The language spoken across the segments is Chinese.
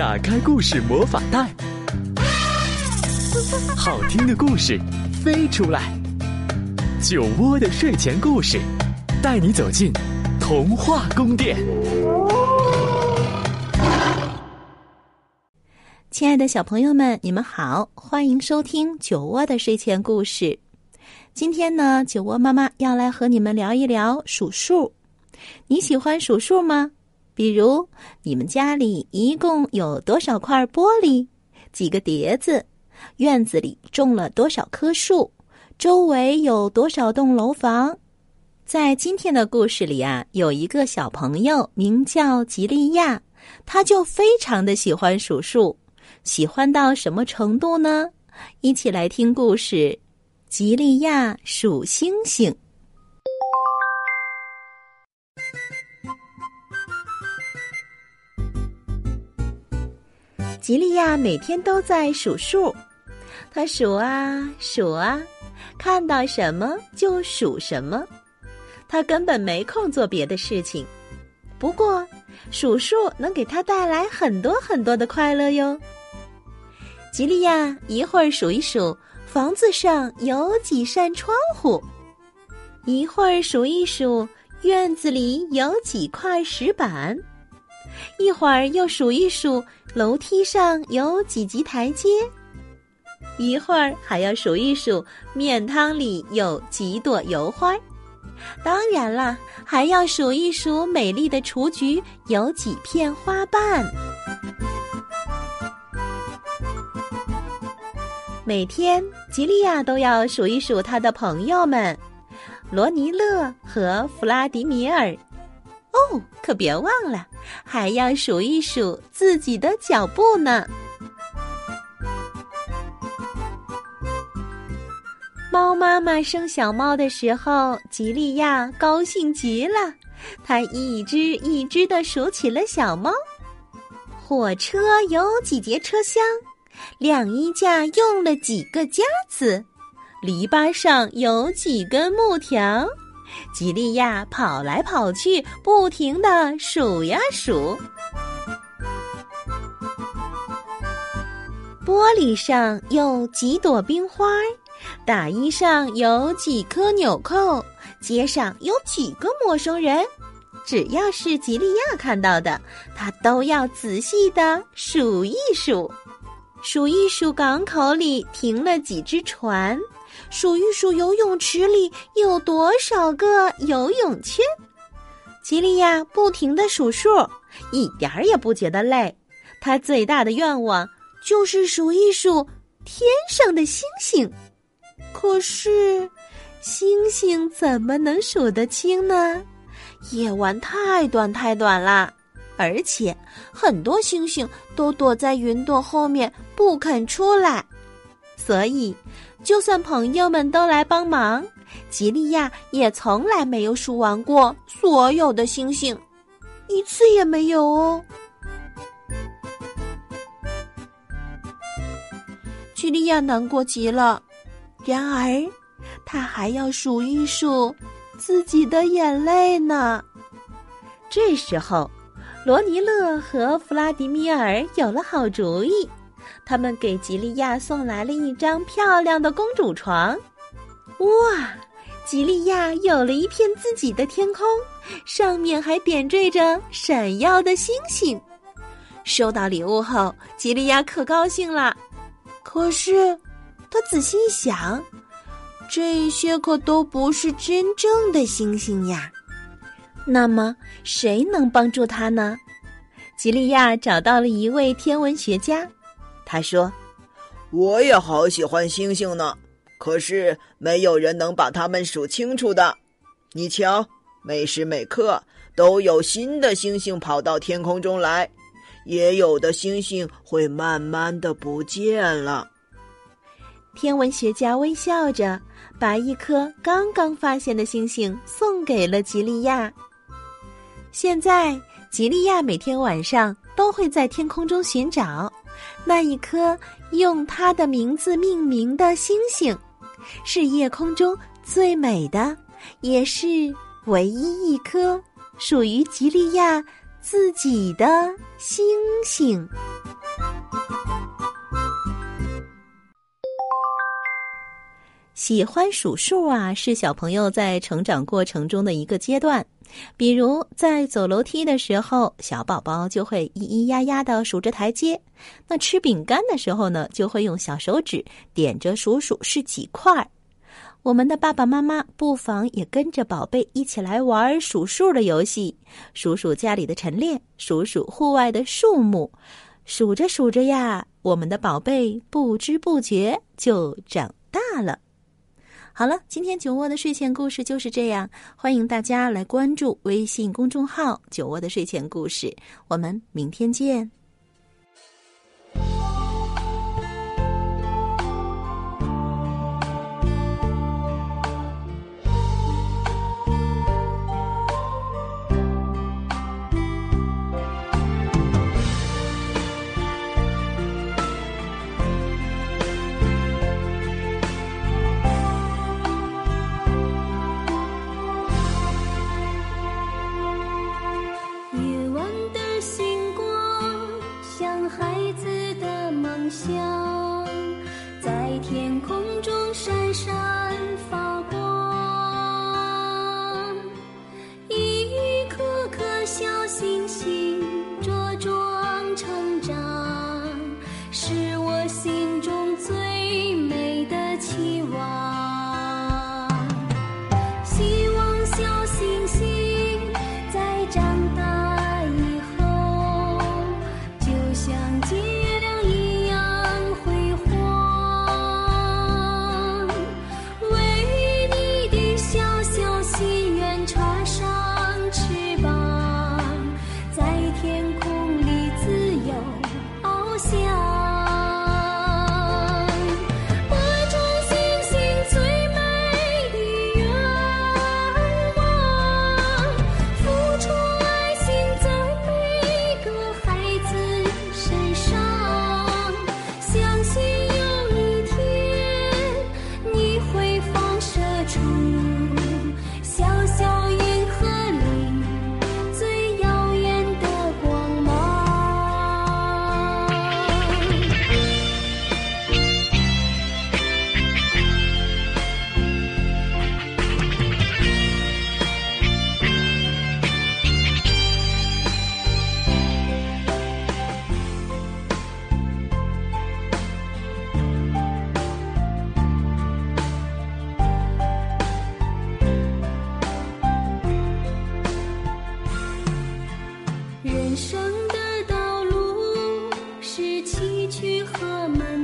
打开故事魔法袋，好听的故事飞出来。酒窝的睡前故事，带你走进童话宫殿。亲爱的小朋友们，你们好，欢迎收听酒窝的睡前故事。今天呢，酒窝妈妈要来和你们聊一聊数数。你喜欢数数吗？比如，你们家里一共有多少块玻璃？几个碟子？院子里种了多少棵树？周围有多少栋楼房？在今天的故事里啊，有一个小朋友名叫吉利亚，他就非常的喜欢数数，喜欢到什么程度呢？一起来听故事：吉利亚数星星。吉利亚每天都在数数，他数啊数啊，看到什么就数什么。他根本没空做别的事情，不过数数能给他带来很多很多的快乐哟。吉利亚一会儿数一数房子上有几扇窗户，一会儿数一数院子里有几块石板。一会儿又数一数楼梯上有几级台阶，一会儿还要数一数面汤里有几朵油花，当然啦，还要数一数美丽的雏菊有几片花瓣。每天，吉利亚都要数一数他的朋友们，罗尼勒和弗拉迪米尔。哦，可别忘了，还要数一数自己的脚步呢。猫妈妈生小猫的时候，吉利亚高兴极了，它一只一只的数起了小猫。火车有几节车厢？晾衣架用了几个夹子？篱笆上有几根木条？吉利亚跑来跑去，不停的数呀数。玻璃上有几朵冰花，大衣上有几颗纽扣，街上有几个陌生人。只要是吉利亚看到的，他都要仔细的数一数，数一数港口里停了几只船。数一数游泳池里有多少个游泳圈，吉利亚不停的数数，一点儿也不觉得累。他最大的愿望就是数一数天上的星星。可是，星星怎么能数得清呢？夜晚太短太短了，而且很多星星都躲在云朵后面不肯出来，所以。就算朋友们都来帮忙，吉利亚也从来没有数完过所有的星星，一次也没有哦。吉利亚难过极了，然而他还要数一数自己的眼泪呢。这时候，罗尼勒和弗拉迪米尔有了好主意。他们给吉利亚送来了一张漂亮的公主床，哇！吉利亚有了一片自己的天空，上面还点缀着闪耀的星星。收到礼物后，吉利亚可高兴了。可是，他仔细一想，这些可都不是真正的星星呀。那么，谁能帮助他呢？吉利亚找到了一位天文学家。他说：“我也好喜欢星星呢，可是没有人能把它们数清楚的。你瞧，每时每刻都有新的星星跑到天空中来，也有的星星会慢慢的不见了。”天文学家微笑着把一颗刚刚发现的星星送给了吉利亚。现在，吉利亚每天晚上都会在天空中寻找。那一颗用它的名字命名的星星是夜空中最美的也是唯一一颗属于吉利亚自己的星星。喜欢数数啊是小朋友在成长过程中的一个阶段。比如在走楼梯的时候，小宝宝就会咿咿呀呀的数着台阶；那吃饼干的时候呢，就会用小手指点着数数是几块。我们的爸爸妈妈不妨也跟着宝贝一起来玩数数的游戏，数数家里的陈列，数数户外的树木。数着数着呀，我们的宝贝不知不觉就长大了。好了，今天酒窝的睡前故事就是这样，欢迎大家来关注微信公众号“酒窝的睡前故事”，我们明天见。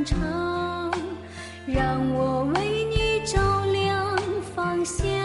长，让我为你照亮方向。